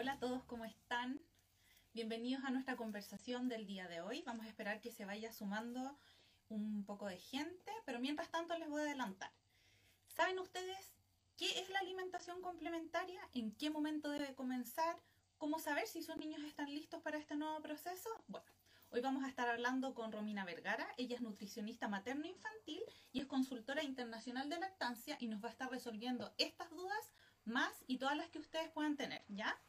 Hola a todos, ¿cómo están? Bienvenidos a nuestra conversación del día de hoy. Vamos a esperar que se vaya sumando un poco de gente, pero mientras tanto les voy a adelantar. ¿Saben ustedes qué es la alimentación complementaria? ¿En qué momento debe comenzar? ¿Cómo saber si sus niños están listos para este nuevo proceso? Bueno, hoy vamos a estar hablando con Romina Vergara. Ella es nutricionista materno-infantil y es consultora internacional de lactancia y nos va a estar resolviendo estas dudas más y todas las que ustedes puedan tener, ¿ya?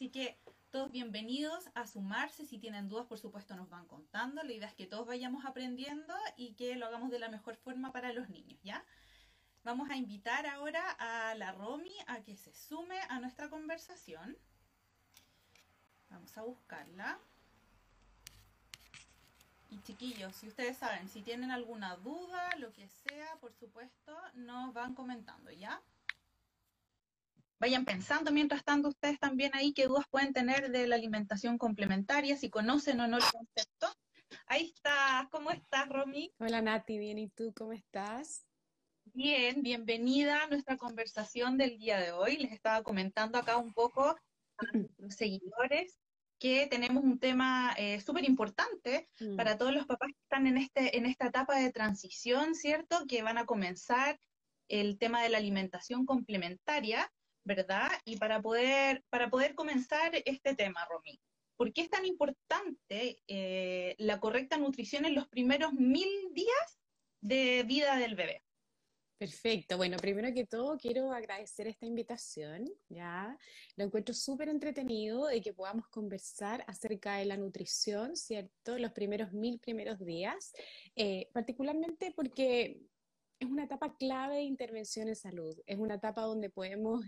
Así que todos bienvenidos a sumarse. Si tienen dudas, por supuesto, nos van contando. La idea es que todos vayamos aprendiendo y que lo hagamos de la mejor forma para los niños, ¿ya? Vamos a invitar ahora a la Romy a que se sume a nuestra conversación. Vamos a buscarla. Y chiquillos, si ustedes saben, si tienen alguna duda, lo que sea, por supuesto, nos van comentando, ¿ya? Vayan pensando mientras tanto ustedes también ahí qué dudas pueden tener de la alimentación complementaria, si conocen o no el concepto. Ahí está, ¿cómo estás, Romy? Hola Nati, bien, ¿y tú cómo estás? Bien, bienvenida a nuestra conversación del día de hoy. Les estaba comentando acá un poco a los seguidores que tenemos un tema eh, súper importante Mm. para todos los papás que están en, este, en esta etapa de transición, ¿cierto? Que van a comenzar el tema de la alimentación complementaria, ¿verdad? Y para poder, para poder comenzar este tema, Romy, ¿por qué es tan importante eh, la correcta nutrición en los primeros mil días de vida del bebé? Perfecto. Bueno, primero que todo quiero agradecer esta invitación, ¿ya? Lo encuentro súper entretenido de que podamos conversar acerca de la nutrición, ¿cierto? Los primeros mil primeros días, eh, particularmente porque es una etapa clave de intervención en salud, es una etapa donde podemos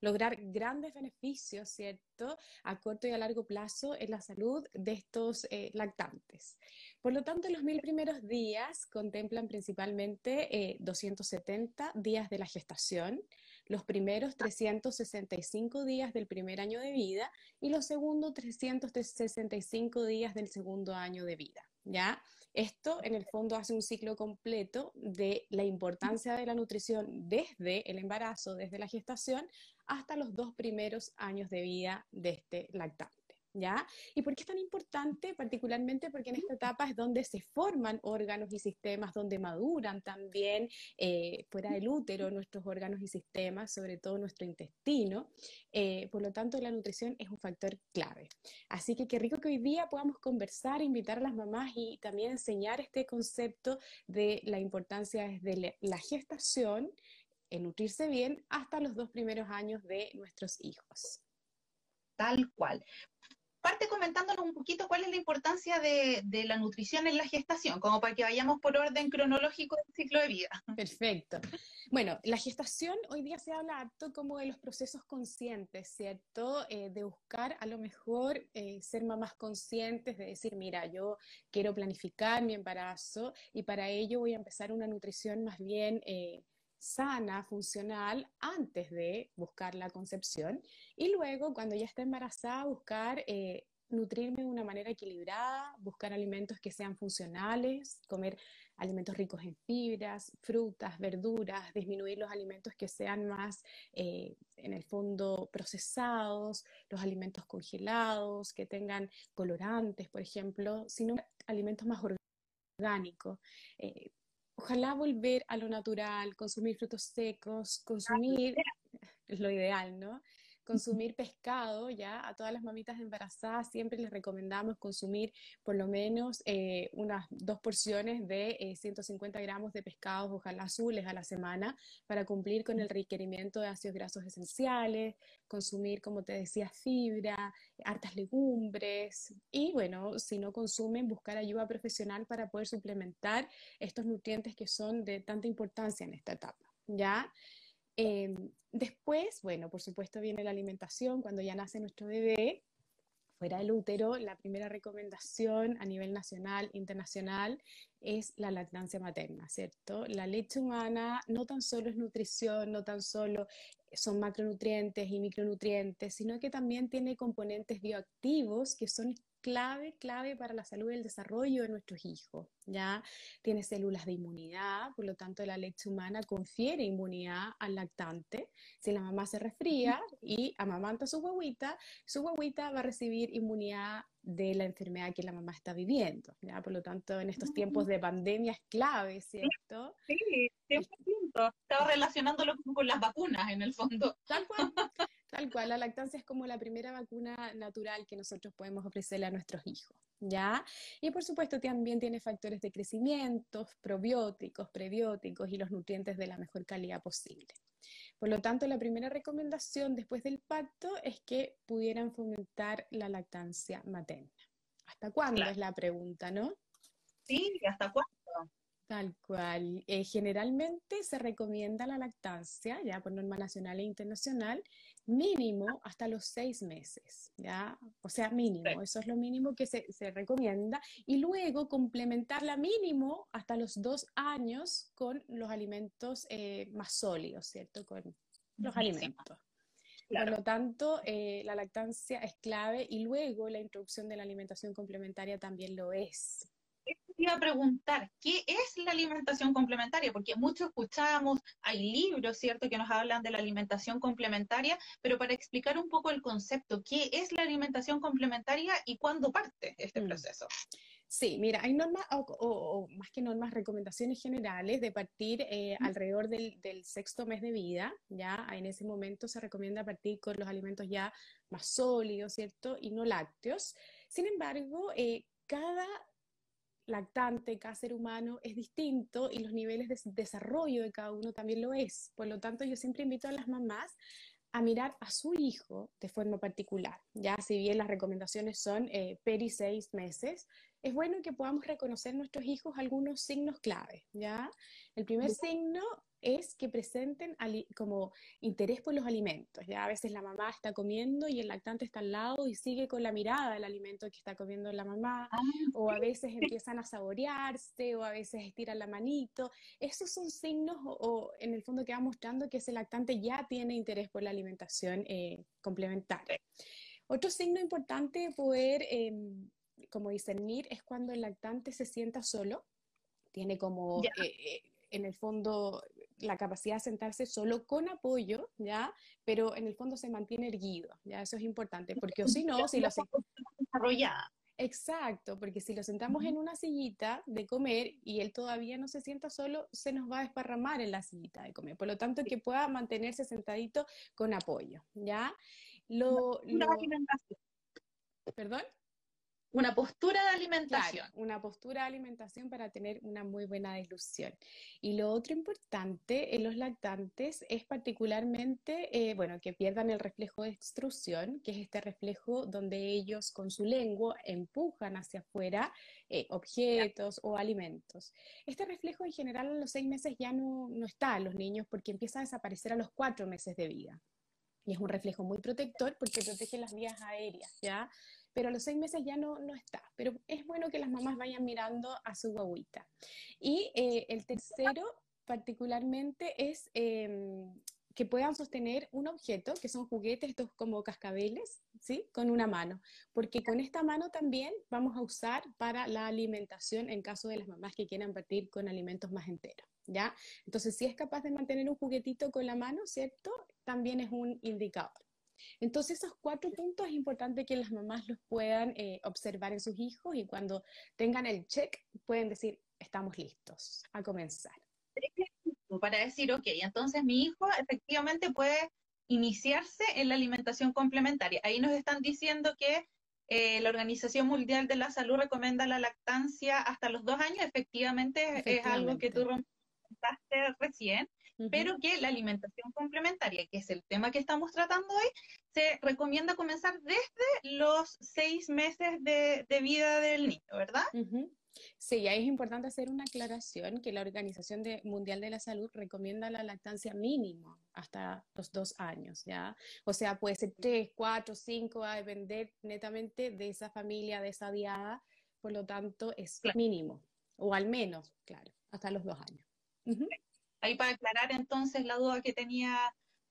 lograr grandes beneficios, ¿cierto? A corto y a largo plazo en la salud de estos eh, lactantes. Por lo tanto, los mil primeros días contemplan principalmente eh, 270 días de la gestación, los primeros 365 días del primer año de vida y los segundos 365 días del segundo año de vida. ¿Ya? Esto en el fondo hace un ciclo completo de la importancia de la nutrición desde el embarazo, desde la gestación, hasta los dos primeros años de vida de este lactante. ¿Ya? ¿Y por qué es tan importante? Particularmente porque en esta etapa es donde se forman órganos y sistemas, donde maduran también eh, fuera del útero nuestros órganos y sistemas, sobre todo nuestro intestino. Eh, por lo tanto, la nutrición es un factor clave. Así que qué rico que hoy día podamos conversar, invitar a las mamás y también enseñar este concepto de la importancia desde la gestación, en nutrirse bien, hasta los dos primeros años de nuestros hijos. Tal cual. Parte comentándonos un poquito cuál es la importancia de, de, la nutrición en la gestación, como para que vayamos por orden cronológico del ciclo de vida. Perfecto. Bueno, la gestación hoy día se habla harto como de los procesos conscientes, ¿cierto? Eh, de buscar a lo mejor eh, ser mamás conscientes, de decir, mira, yo quiero planificar mi embarazo y para ello voy a empezar una nutrición más bien... Eh, sana, funcional, antes de buscar la concepción y luego cuando ya está embarazada buscar eh, nutrirme de una manera equilibrada, buscar alimentos que sean funcionales, comer alimentos ricos en fibras, frutas, verduras, disminuir los alimentos que sean más, eh, en el fondo, procesados, los alimentos congelados, que tengan colorantes, por ejemplo, sino alimentos más orgánicos. Eh, Ojalá volver a lo natural, consumir frutos secos, consumir, es lo ideal, ¿no? Consumir pescado, ya a todas las mamitas embarazadas siempre les recomendamos consumir por lo menos eh, unas dos porciones de eh, 150 gramos de pescados, ojalá azules a la semana, para cumplir con el requerimiento de ácidos grasos esenciales, consumir, como te decía, fibra, hartas legumbres y bueno, si no consumen, buscar ayuda profesional para poder suplementar estos nutrientes que son de tanta importancia en esta etapa, ¿ya? Eh, después, bueno, por supuesto viene la alimentación cuando ya nace nuestro bebé. Fuera del útero, la primera recomendación a nivel nacional, internacional, es la lactancia materna, ¿cierto? La leche humana no tan solo es nutrición, no tan solo son macronutrientes y micronutrientes, sino que también tiene componentes bioactivos que son clave, clave para la salud y el desarrollo de nuestros hijos, ¿ya? Tiene células de inmunidad, por lo tanto la leche humana confiere inmunidad al lactante. Si la mamá se resfría y amamanta a su huevita, su huevita va a recibir inmunidad de la enfermedad que la mamá está viviendo, ¿ya? Por lo tanto, en estos tiempos de pandemia es clave, ¿cierto? Sí, 100%. Estaba relacionándolo con las vacunas, en el fondo. Tal cual. Tal cual, la lactancia es como la primera vacuna natural que nosotros podemos ofrecerle a nuestros hijos, ¿ya? Y por supuesto también tiene factores de crecimiento, probióticos, prebióticos y los nutrientes de la mejor calidad posible. Por lo tanto, la primera recomendación después del pacto es que pudieran fomentar la lactancia materna. ¿Hasta cuándo es la pregunta, no? Sí, ¿hasta cuándo? Tal cual. Eh, generalmente se recomienda la lactancia, ya por norma nacional e internacional, mínimo hasta los seis meses, ¿ya? O sea, mínimo, eso es lo mínimo que se, recomienda. Y luego complementarla mínimo hasta los dos años con los alimentos eh, más sólidos, ¿cierto? Con los alimentos. Por lo tanto, eh, la lactancia es clave y luego la introducción de la alimentación complementaria también lo es iba a preguntar, ¿qué es la alimentación complementaria? Porque mucho escuchamos, hay libros, ¿cierto?, que nos hablan de la alimentación complementaria, pero para explicar un poco el concepto, ¿qué es la alimentación complementaria y cuándo parte este mm. proceso? Sí, mira, hay normas, o, más que normas, recomendaciones generales de partir eh, alrededor del, sexto mes de vida, ya en ese momento se recomienda partir con los alimentos ya más sólidos, ¿cierto? Y no lácteos. Sin embargo, eh, cada lactante, cada ser humano es distinto y los niveles de desarrollo de cada uno también lo es. Por lo tanto, yo siempre invito a las mamás a mirar a su hijo de forma particular. Ya, si bien las recomendaciones son eh, peri seis meses, es bueno que podamos reconocer nuestros hijos algunos signos clave. Ya, el primer signo es que presenten como interés por los alimentos. Ya a veces la mamá está comiendo y el lactante está al lado y sigue con la mirada el alimento que está comiendo la mamá, ah, o a veces empiezan a saborearse, o a veces estiran la manito. Esos son signos o, en el fondo que va mostrando que ese lactante ya tiene interés por la alimentación eh, complementaria. Otro signo importante de poder, em, como discernir, es cuando el lactante se sienta solo, tiene como eh, eh, en el fondo la capacidad de sentarse solo con apoyo, ¿ya? Pero en el fondo se mantiene erguido, ¿ya? Eso es importante, porque o si no, si lo desarrollada. Exacto, porque si lo sentamos en una sillita de comer y él todavía no se sienta solo, se nos va a desparramar en la sillita de comer. Por lo tanto, que pueda mantenerse sentadito con apoyo, ¿ya? Lo, lo... ¿Perdón? Una postura de alimentación. una postura de alimentación para tener una muy buena dilución. Y lo otro importante en los lactantes es particularmente, eh, bueno, que pierdan el reflejo de extrusión, que es este reflejo donde ellos con su lengua empujan hacia afuera eh, objetos o alimentos. Este reflejo en general a los seis meses ya no, no está en los niños porque empieza a desaparecer a los cuatro meses de vida. Y es un reflejo muy protector porque protege las vías aéreas, ¿ya? Pero a los seis meses ya no, no está. Pero es bueno que las mamás vayan mirando a su guaguita. Y eh, el tercero, particularmente, es em, que puedan sostener un objeto, que son juguetes, estos como cascabeles, ¿sí? Con una mano, porque con esta mano también vamos a usar para la alimentación en caso de las mamás que quieran partir con alimentos más enteros, ¿ya? Entonces, si es capaz de mantener un juguetito con la mano, ¿cierto? También es un indicador. Entonces, esos cuatro puntos es importante que las mamás los puedan eh, observar en sus hijos y cuando tengan el check pueden decir, estamos listos a comenzar. Para decir, ok, entonces mi hijo efectivamente puede iniciarse en la alimentación complementaria. Ahí nos están diciendo que eh, la Organización Mundial de la Salud recomienda la lactancia hasta los dos años. Efectivamente, es algo que tú comentaste recién pero que la alimentación complementaria, que es el tema que estamos tratando hoy, se recomienda comenzar desde los seis meses de, vida del niño, ¿verdad? Sí, ahí es importante hacer una aclaración que la Organización Mundial de la Salud recomienda la lactancia mínimo hasta los dos años, ¿ya? O sea, puede ser tres, cuatro, cinco, va a depender netamente de esa familia, de esa diada, por lo tanto es mínimo, o al menos, claro, hasta los dos años. Ahí para aclarar entonces la duda que tenía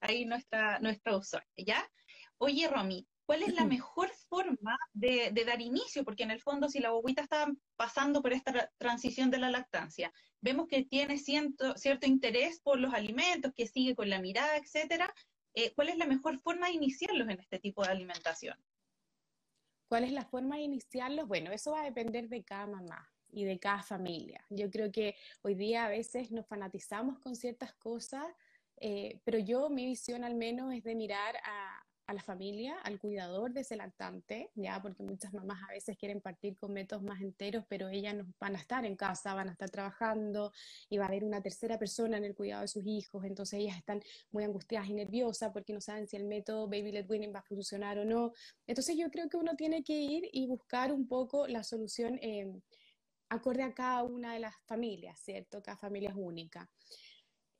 ahí nuestra, nuestra usuaria, ¿ya? Oye, Romy, ¿Cuál es la mejor forma de, dar inicio? Porque en el fondo, si la bobita está pasando por esta transición de la lactancia, vemos que tiene cierto, cierto interés por los alimentos, que sigue con la mirada, etcétera. Eh, ¿Cuál es la mejor forma de iniciarlos en este tipo de alimentación? ¿Cuál es la forma de iniciarlos? Bueno, eso va a depender de cada mamá y de cada familia. Yo creo que hoy día a veces nos fanatizamos con ciertas cosas, eh, pero yo mi visión al menos es de mirar a, a la familia, al cuidador de ese lactante, ya, porque muchas mamás a veces quieren partir con métodos más enteros, pero ellas no van a estar en casa, van a estar trabajando y va a haber una tercera persona en el cuidado de sus hijos, entonces ellas están muy angustiadas y nerviosas porque no saben si el método Baby Led Winning va a funcionar o no. Entonces yo creo que uno tiene que ir y buscar un poco la solución eh, acorde a cada una de las familias, ¿cierto? Cada familia es única.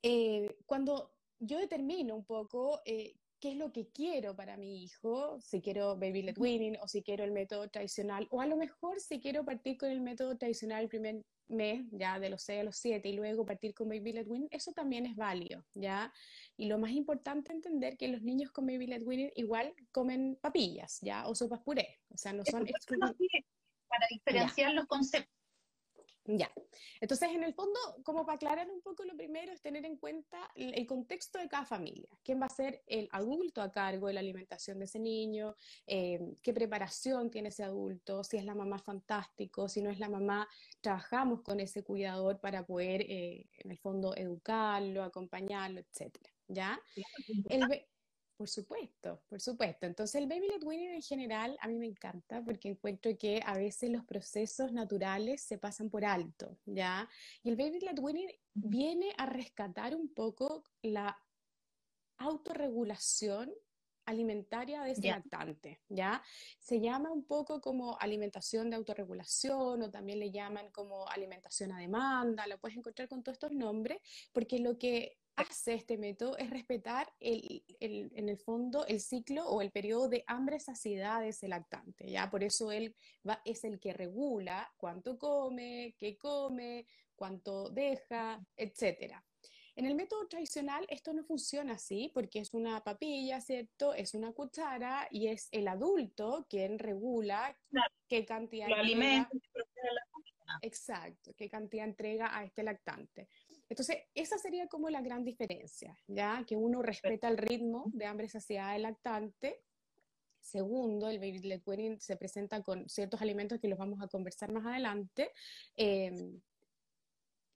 Eh, cuando yo determino un poco eh, qué es lo que quiero para mi hijo, si quiero baby led weaning o si quiero el método tradicional, o a lo mejor si quiero partir con el método tradicional el primer mes, ya de los 6 a los 7, y luego partir con baby led weaning, eso también es válido, ¿ya? Y lo más importante entender que los niños con baby led weaning igual comen papillas, ¿ya? O sopas puré, o sea, no son Para diferenciar los conceptos. Ya. Entonces, en el fondo, como para aclarar un poco lo primero, es tener en cuenta el contexto de cada familia. ¿Quién va a ser el adulto a cargo de la alimentación de ese niño? Eh, ¿Qué preparación tiene ese adulto? Si es la mamá, fantástico. Si no es la mamá, trabajamos con ese cuidador para poder, eh, en el fondo, educarlo, acompañarlo, etcétera. ¿Ya? El, por supuesto, por supuesto. Entonces el baby led weaning en general a mí me encanta porque encuentro que a veces los procesos naturales se pasan por alto, ¿ya? Y el baby led weaning viene a rescatar un poco la autorregulación alimentaria de ese lactante, ¿ya? Se llama un poco como alimentación de autorregulación o también le llaman como alimentación a demanda, lo puedes encontrar con todos estos nombres, porque lo que hace este método es respetar el, en el fondo el ciclo o el periodo de hambre-saciedad de ese lactante, ¿ya? Por eso él va, es el que regula cuánto come, qué come, cuánto deja, etcétera. En el método tradicional esto no funciona así porque es una papilla, ¿cierto? Es una cuchara y es el adulto quien regula qué cantidad de alimentos. Exacto, qué cantidad entrega a este lactante. Entonces, esa sería como la gran diferencia, ¿ya? Que uno respeta el ritmo de hambre saciada del lactante. Segundo, el baby led weaning se presenta con ciertos alimentos que los vamos a conversar más adelante. Em,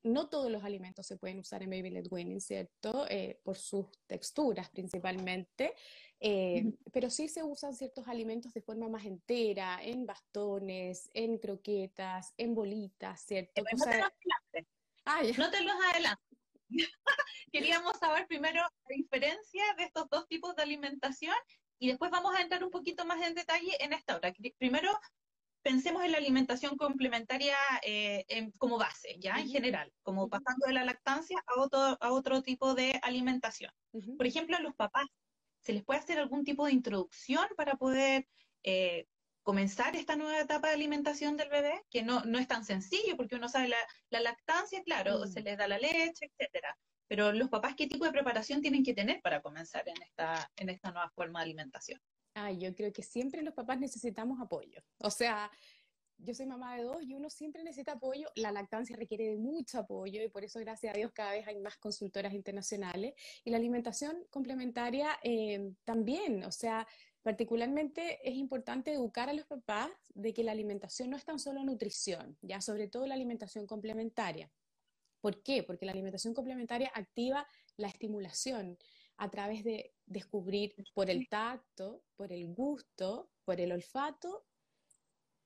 no todos los alimentos se pueden usar en baby led weaning, ¿cierto? Eh, por sus texturas principalmente, em, pero sí se usan ciertos alimentos de forma más entera, en bastones, en croquetas, en bolitas, ¿cierto? Ah, no te los adelanto. Queríamos saber primero la diferencia de estos dos tipos de alimentación y después vamos a entrar un poquito más en detalle en esta otra. Primero, pensemos en la alimentación complementaria eh, como base, ya en general, como pasando de la lactancia a otro, a otro tipo de alimentación. Por ejemplo, a los papás, ¿se les puede hacer algún tipo de introducción para poder eh, comenzar esta nueva etapa de alimentación del bebé, que no, no es tan sencillo, porque uno sabe la, lactancia, claro, mm. se les da la leche, etcétera. Pero los papás, ¿qué tipo de preparación tienen que tener para comenzar en esta, en esta nueva forma de alimentación? Ah, yo creo que siempre los papás necesitamos apoyo. O sea, yo soy mamá de dos y uno siempre necesita apoyo. La lactancia requiere de mucho apoyo y por eso, gracias a Dios, cada vez hay más consultoras internacionales. Y la alimentación complementaria eh, también, o sea, Particularmente es importante educar a los papás de que la alimentación no es tan solo nutrición, ya sobre todo la alimentación complementaria. ¿Por qué? Porque la alimentación complementaria activa la estimulación a través de descubrir por el tacto, por el gusto, por el olfato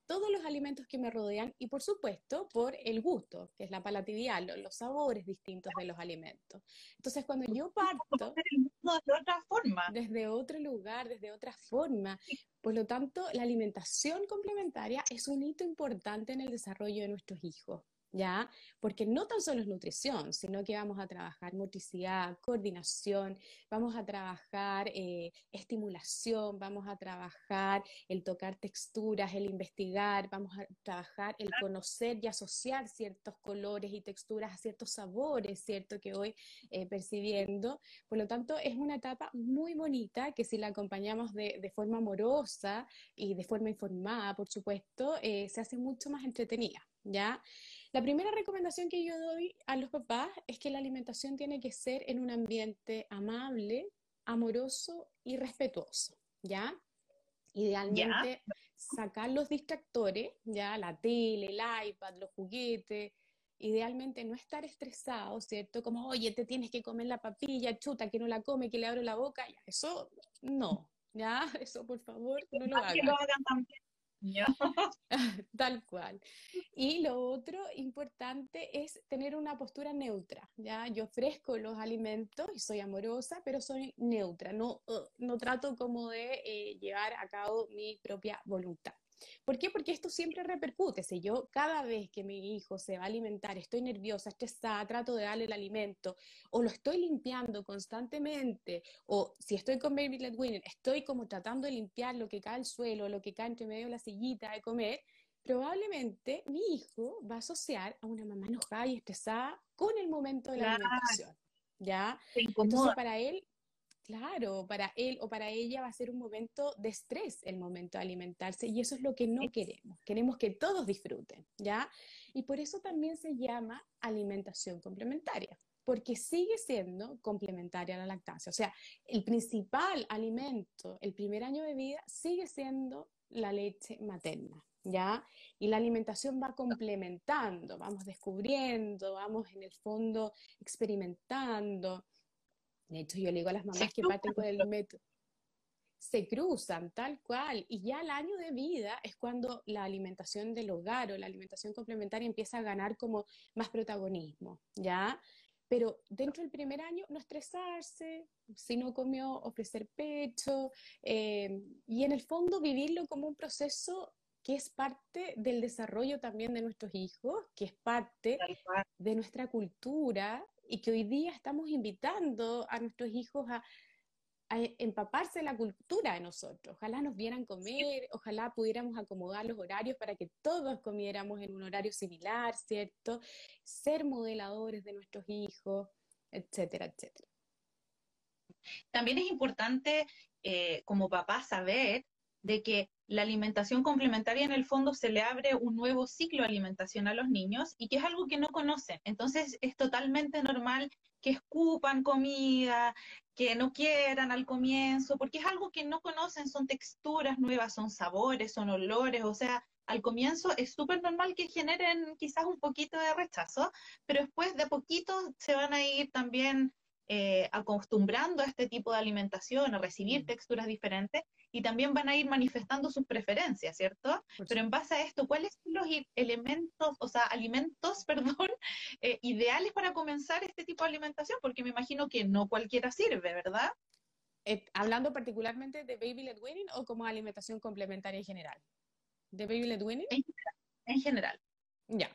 todos los alimentos que me rodean y por supuesto por el gusto, que es la palatividad, los, sabores distintos de los alimentos. Entonces cuando yo parto de otra forma, desde otro lugar, desde otra forma, por lo tanto la alimentación complementaria es un hito importante en el desarrollo de nuestros hijos. ¿Ya? Porque no tan solo es nutrición, sino que vamos a trabajar motricidad, coordinación, vamos a trabajar eh, estimulación, vamos a trabajar el tocar texturas, el investigar, vamos a trabajar el conocer y asociar ciertos colores y texturas a ciertos sabores, ¿cierto? Que hoy eh, percibiendo. Por lo tanto, es una etapa muy bonita que si la acompañamos de, de forma amorosa y de forma informada, por supuesto, eh, se hace mucho más entretenida, ¿ya? La primera recomendación que yo doy a los papás es que la alimentación tiene que ser en un ambiente amable, amoroso y respetuoso, ¿ya? Idealmente sacar los distractores, ya la tele, el iPad, los juguetes, idealmente no estar estresado, ¿cierto? Como, oye, te tienes que comer la papilla, chuta, que no la come, que le abro la boca, ya, eso no, ya, eso por favor, no lo hagan. lo hagan también Tal cual. Y lo otro importante es tener una postura neutra, ¿ya? Yo ofrezco los alimentos y soy amorosa, pero soy neutra, no, uh, no trato como de eh, llevar a cabo mi propia voluntad. ¿Por qué? Porque esto siempre repercute. Si yo cada vez que mi hijo se va a alimentar estoy nerviosa, estresada, trato de darle el alimento, o lo estoy limpiando constantemente, o si estoy con Baby Led Winning, estoy como tratando de limpiar lo que cae al suelo, lo que cae entre medio de la sillita de comer, probablemente mi hijo va a asociar a una mamá enojada y estresada con el momento de la alimentación. ¿Ya? Entonces, para él Claro, para él o para ella va a ser un momento de estrés el momento de alimentarse y eso es lo que no queremos. Queremos que todos disfruten, ¿ya? Y por eso también se llama alimentación complementaria, porque sigue siendo complementaria a la lactancia. O sea, el principal alimento, el primer año de vida, sigue siendo la leche materna, ¿ya? Y la alimentación va complementando, vamos descubriendo, vamos en el fondo experimentando. De hecho, yo le digo a las mamás que parten con el método. Se cruzan tal cual. Y ya al año de vida es cuando la alimentación del hogar o la alimentación complementaria empieza a ganar como más protagonismo, ¿ya? Pero dentro del primer año, no estresarse, si no comió, ofrecer pecho, eh, y en el fondo vivirlo como un proceso que es parte del desarrollo también de nuestros hijos, que es parte de nuestra cultura y que hoy día estamos invitando a nuestros hijos a, empaparse de la cultura de nosotros. Ojalá nos vieran comer, ojalá pudiéramos acomodar los horarios para que todos comiéramos en un horario similar, ¿cierto? Ser modeladores de nuestros hijos, etcétera, etcétera. También es importante eh, como papá saber de que la alimentación complementaria en el fondo se le abre un nuevo ciclo de alimentación a los niños y que es algo que no conocen. Entonces es totalmente normal que escupan comida, que no quieran al comienzo, porque es algo que no conocen, son texturas nuevas, son sabores, son olores, o sea, al comienzo es súper normal que generen quizás un poquito de rechazo, pero después de poquito se van a ir también eh, acostumbrando a este tipo de alimentación, a recibir mm. texturas diferentes, y también van a ir manifestando sus preferencias, ¿cierto? Pero en base a esto, ¿cuáles son los elementos, o sea, alimentos, perdón, eh, ideales para comenzar este tipo de alimentación? Porque me imagino que no cualquiera sirve, ¿verdad? Eh, hablando particularmente de Baby Led Winning o como alimentación complementaria en general. ¿De Baby Led Winning? En general. Ya.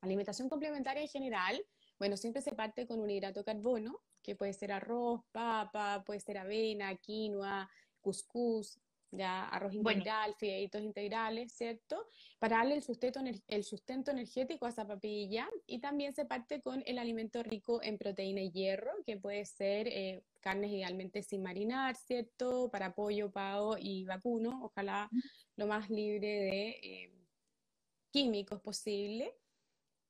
Alimentación complementaria en general, bueno, siempre se parte con un hidrato de carbono, que puede ser arroz, papa, puede ser avena, quinoa, cuscús, ya arroz integral, fideitos integrales, ¿cierto? Para darle el sustento, el sustento energético a esa papilla y también se parte con el alimento rico en proteína y hierro, que puede ser eh, carnes idealmente sin marinar, ¿cierto? Para pollo, pavo y vacuno, ojalá lo más libre de eh, químicos posible.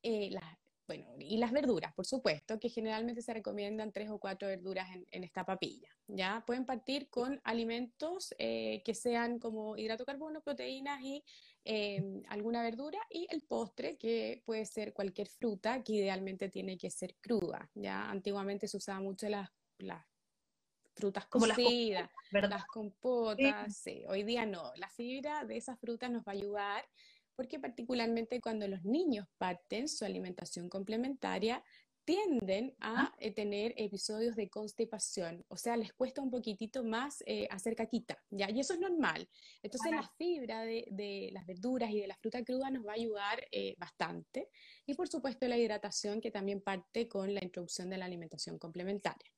Eh, las bueno, y las verduras, por supuesto, que generalmente se recomiendan tres o cuatro verduras en, esta papilla. ¿ya? Pueden partir con alimentos eh, que sean como hidrato carbono, proteínas y em, alguna verdura, y el postre, que puede ser cualquier fruta, que idealmente tiene que ser cruda. ¿ya? Antiguamente se usaba mucho las, las frutas cocidas, las, compotas, hoy día no. La fibra de esas frutas nos va a ayudar porque particularmente cuando los niños parten su alimentación complementaria, tienden a eh, tener episodios de constipación, o sea, les cuesta un poquitito más eh, hacer caquita, ¿ya? Y eso es normal. Entonces, la fibra de, las verduras y de la fruta cruda nos va a ayudar eh, bastante. Y, por supuesto, la hidratación, que también parte con la introducción de la alimentación complementaria.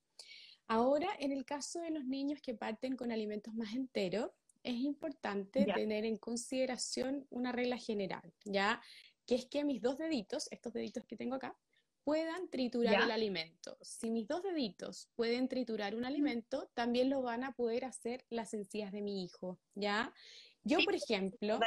Ahora, en el caso de los niños que parten con alimentos más enteros, es importante tener en consideración una regla general, ¿ya? Que es que mis dos deditos, estos deditos que tengo acá, puedan triturar el alimento. Si mis dos deditos pueden triturar un alimento, también lo van a poder hacer las encías de mi hijo, ¿ya? Yo, por ejemplo...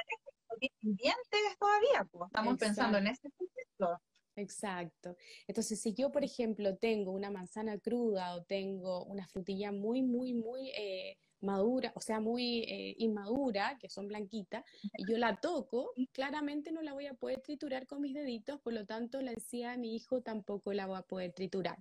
Dientes todavía, pues, estamos pensando en ese proceso. Exacto. Entonces, si yo, por ejemplo, tengo una manzana cruda o tengo una frutilla muy, muy, muy eh, madura, o sea, muy eh, inmadura, que son blanquitas, y yo la toco, claramente no la voy a poder triturar con mis deditos, por lo tanto la encía de mi hijo tampoco la voy a poder triturar.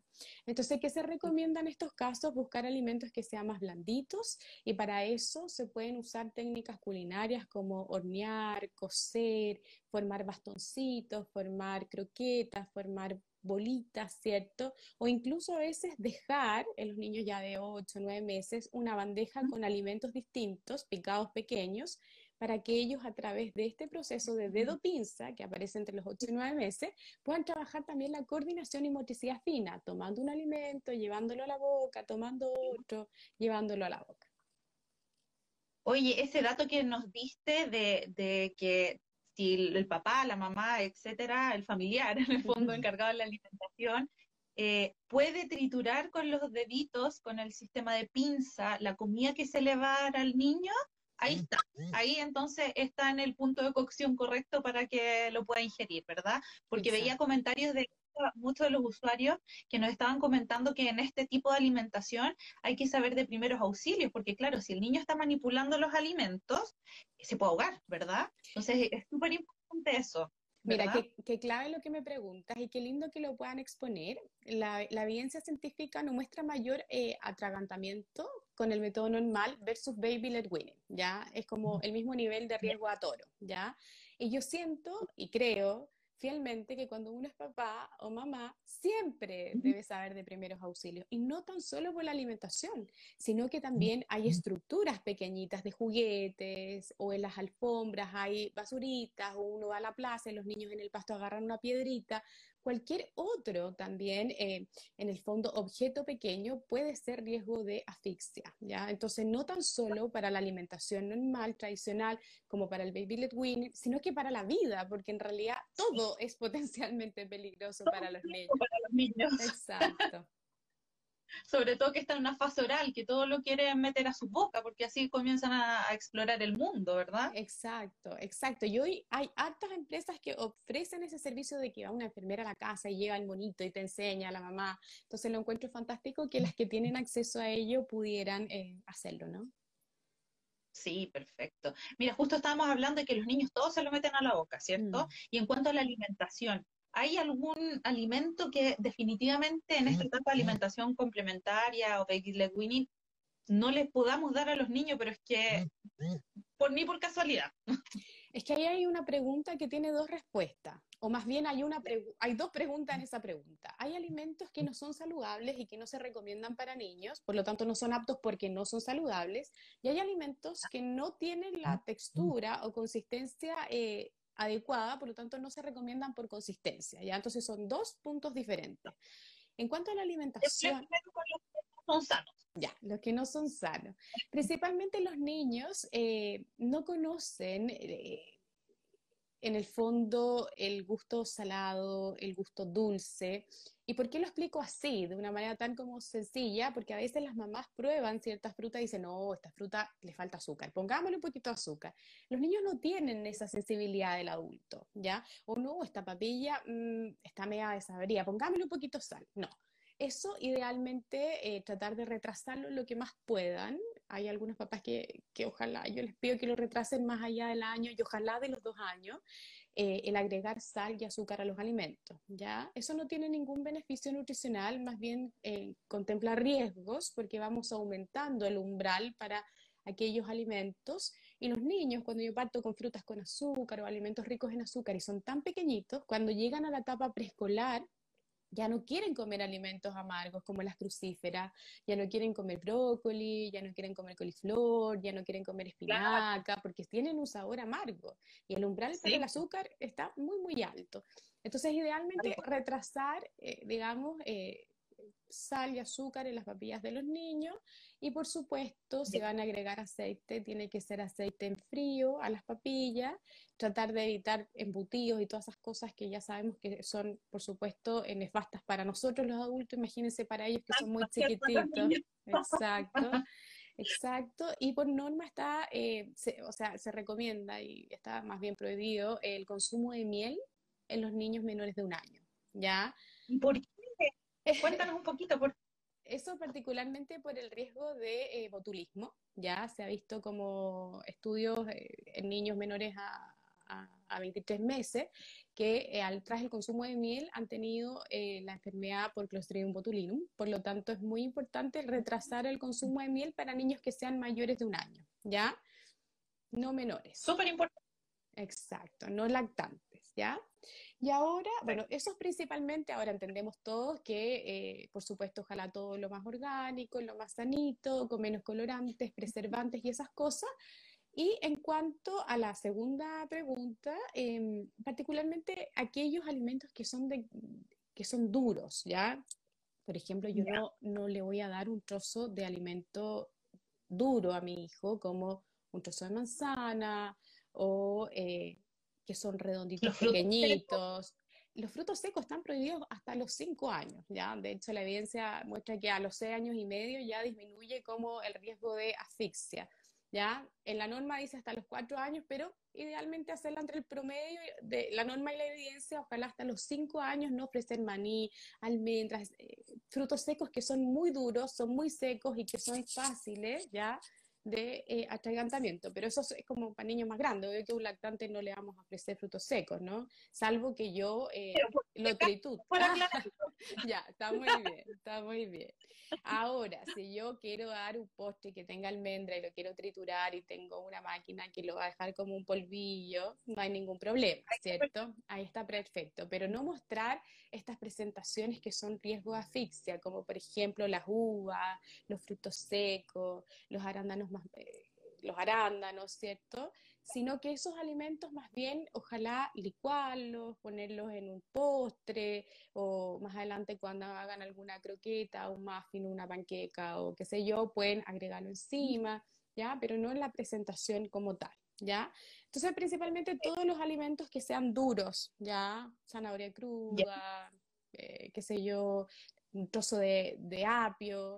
Entonces, ¿qué se recomienda en estos casos? Buscar alimentos que sean más blanditos y para eso se pueden usar técnicas culinarias como hornear, cocer, formar bastoncitos, formar croquetas, formar bolitas, ¿cierto? O incluso a veces dejar en los niños ya de 8 o 9 meses una bandeja con alimentos distintos, picados pequeños, para que ellos a través de este proceso de dedo pinza, que aparece entre los 8 y 9 meses, puedan trabajar también la coordinación y motricidad fina, tomando un alimento, llevándolo a la boca, tomando otro, llevándolo a la boca. Oye, ese dato que nos diste de, de que si el, papá, la mamá, etcétera, el familiar, en el fondo encargado de la alimentación, eh, puede triturar con los deditos, con el sistema de pinza, la comida que se le va a dar al niño, ahí está. Ahí entonces está en el punto de cocción correcto para que lo pueda ingerir, ¿verdad? Porque veía comentarios de muchos de los usuarios que nos estaban comentando que en este tipo de alimentación hay que saber de primeros auxilios, porque claro, si el niño está manipulando los alimentos, se puede ahogar, ¿verdad? Entonces es súper importante eso. Mira, qué, clave lo que me preguntas y qué lindo que lo puedan exponer. La, evidencia científica no muestra mayor eh, atragantamiento con el método normal versus baby led weaning, ¿ya? Es como el mismo nivel de riesgo a toro, ¿ya? Y yo siento y creo fielmente que cuando uno es papá o mamá, siempre debe saber de primeros auxilios. Y no tan solo por la alimentación, sino que también hay estructuras pequeñitas de juguetes o en las alfombras hay basuritas o uno va a la plaza y los niños en el pasto agarran una piedrita cualquier otro también, eh, en el fondo, objeto pequeño puede ser riesgo de asfixia, ¿ya? Entonces, no tan solo para la alimentación normal, tradicional, como para el baby led weaning, sino que para la vida, porque en realidad todo es potencialmente peligroso para los niños. Para los niños. Exacto sobre todo que está en una fase oral, que todo lo quiere meter a su boca, porque así comienzan a, explorar el mundo, ¿verdad? Exacto, exacto. Y hoy hay hartas empresas que ofrecen ese servicio de que va una enfermera a la casa y llega el monito y te enseña a la mamá. Entonces lo encuentro fantástico que las que tienen acceso a ello pudieran eh, hacerlo, ¿no? Sí, perfecto. Mira, justo estábamos hablando de que los niños todos se lo meten a la boca, ¿cierto? Mm. Y en cuanto a la alimentación, ¿Hay algún alimento que definitivamente en esta etapa de alimentación complementaria o baby led weaning no les podamos dar a los niños, pero es que por ni por casualidad? Es que ahí hay una pregunta que tiene dos respuestas, o más bien hay, una hay dos preguntas en esa pregunta. Hay alimentos que no son saludables y que no se recomiendan para niños, por lo tanto no son aptos porque no son saludables, y hay alimentos que no tienen la textura o consistencia eh, adecuada, por lo tanto no se recomiendan por consistencia, ¿ya? Entonces son dos puntos diferentes. En cuanto a la alimentación... Son sanos. Ya, los que no son sanos. Principalmente los niños eh, no conocen eh, en el fondo el gusto salado, el gusto dulce. ¿Y por qué lo explico así, de una manera tan como sencilla? Porque a veces las mamás prueban ciertas frutas y dicen, no, esta fruta le falta azúcar, pongámosle un poquito de azúcar. Los niños no tienen esa sensibilidad del adulto, ¿ya? O no, esta papilla mm, está media desabrida, pongámosle un poquito de sal. No. Eso idealmente eh, tratar de retrasarlo lo que más puedan, hay algunos papás que, que, ojalá, yo les pido que lo retrasen más allá del año y ojalá de los dos años, eh, el agregar sal y azúcar a los alimentos, ¿ya? Eso no tiene ningún beneficio nutricional, más bien eh, contempla riesgos porque vamos aumentando el umbral para aquellos alimentos y los niños cuando yo parto con frutas con azúcar o alimentos ricos en azúcar y son tan pequeñitos, cuando llegan a la etapa preescolar, ya no quieren comer alimentos amargos como las crucíferas, ya no quieren comer brócoli, ya no quieren comer coliflor, ya no quieren comer espinaca, porque tienen un sabor amargo y el umbral para el azúcar está muy, muy alto. Entonces, idealmente retrasar, eh, digamos, eh, sal y azúcar en las papillas de los niños y por supuesto si van a agregar aceite tiene que ser aceite en frío a las papillas, tratar de evitar embutidos y todas esas cosas que ya sabemos que son por supuesto nefastas para nosotros los adultos, imagínense para ellos que son muy chiquititos. Exacto. Exacto, y por norma está, eh, o sea, se recomienda y está más bien prohibido el consumo de miel en los niños menores de un año, ¿ya? ¿Por Cuéntanos un poquito. Por... Eso particularmente por el riesgo de eh, botulismo, ya se ha visto como estudios eh, en niños menores a, 23 meses que eh, al tras el consumo de miel han tenido la enfermedad por Clostridium botulinum, por lo tanto es muy importante retrasar el consumo de miel para niños que sean mayores de un año, ¿ya? No menores. Súper importante. Exacto, no lactantes, ¿ya? Y ahora, bueno, eso es principalmente, ahora entendemos todos que, eh, por supuesto, ojalá todo lo más orgánico, lo más sanito, con menos colorantes, preservantes y esas cosas. Y en cuanto a la segunda pregunta, em, particularmente aquellos alimentos que son, de, que son duros, ¿ya? Por ejemplo, yo no, no le voy a dar un trozo de alimento duro a mi hijo, como un trozo de manzana o eh, que son redonditos, pequeñitos. Los frutos secos están prohibidos hasta los 5 años, ¿ya? De hecho, la evidencia muestra que a los 6 años y medio ya disminuye como el riesgo de asfixia, ¿ya? En la norma dice hasta los 4 años, pero idealmente hacerla entre el promedio de la norma y la evidencia, ojalá hasta los 5 años no ofrecer maní, almendras, eh, frutos secos que son muy duros, son muy secos y que son fáciles, ¿ya? De eh, atragantamiento, pero eso es como para niños más grandes, obvio que un lactante no le vamos a ofrecer frutos secos, ¿no? Salvo que yo eh, lo tritud. ya, está muy bien, está muy bien. Ahora, si yo quiero dar un postre que tenga almendra y lo quiero triturar y tengo una máquina que lo va a dejar como un polvillo, no hay ningún problema, ¿cierto? Ahí está perfecto, pero no mostrar estas presentaciones que son riesgo de asfixia, como por ejemplo las uvas, los frutos secos, los arándanos más, eh, los arándanos, ¿cierto? Sino que esos alimentos más bien, ojalá licuarlos, ponerlos en un postre, o más adelante cuando hagan alguna croqueta, un muffin, una panqueca, o qué sé yo, pueden agregarlo encima, ¿ya? Pero no en la presentación como tal. ¿ya? Entonces, principalmente todos los alimentos que sean duros, ¿ya? Zanahoria cruda, eh, qué sé yo, un trozo de, de, apio.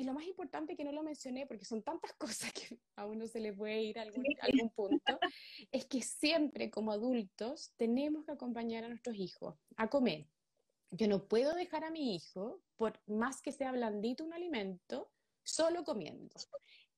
Y lo más importante que no lo mencioné, porque son tantas cosas que a uno se le puede ir a algún, algún punto, es que siempre como adultos tenemos que acompañar a nuestros hijos a comer. Yo no puedo dejar a mi hijo, por más que sea blandito un alimento, solo comiendo.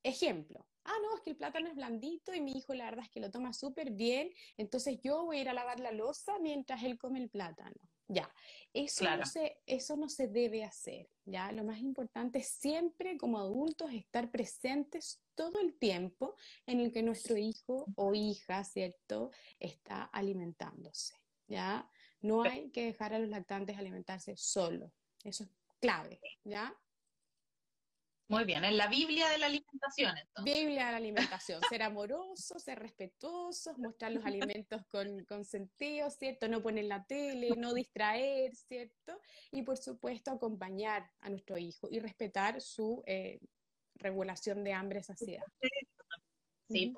Ejemplo, ah, no, es que el plátano es blandito y mi hijo la verdad es que lo toma súper bien, entonces yo voy a ir a lavar la losa mientras él come el plátano. Ya, eso, no se, eso no se debe hacer, ¿ya? Lo más importante es siempre como adultos estar presentes todo el tiempo en el que nuestro hijo o hija, ¿cierto?, está alimentándose, ¿ya? No hay que dejar a los lactantes alimentarse solo, eso es clave, ¿ya? Muy bien, en la Biblia de la alimentación. Entonces. Biblia de la alimentación, ser amorosos, ser respetuosos, mostrar los alimentos con, con, sentido, ¿cierto? No poner la tele, no distraer, ¿cierto? Y por supuesto acompañar a nuestro hijo y respetar su eh, regulación de hambre saciedad. Sí,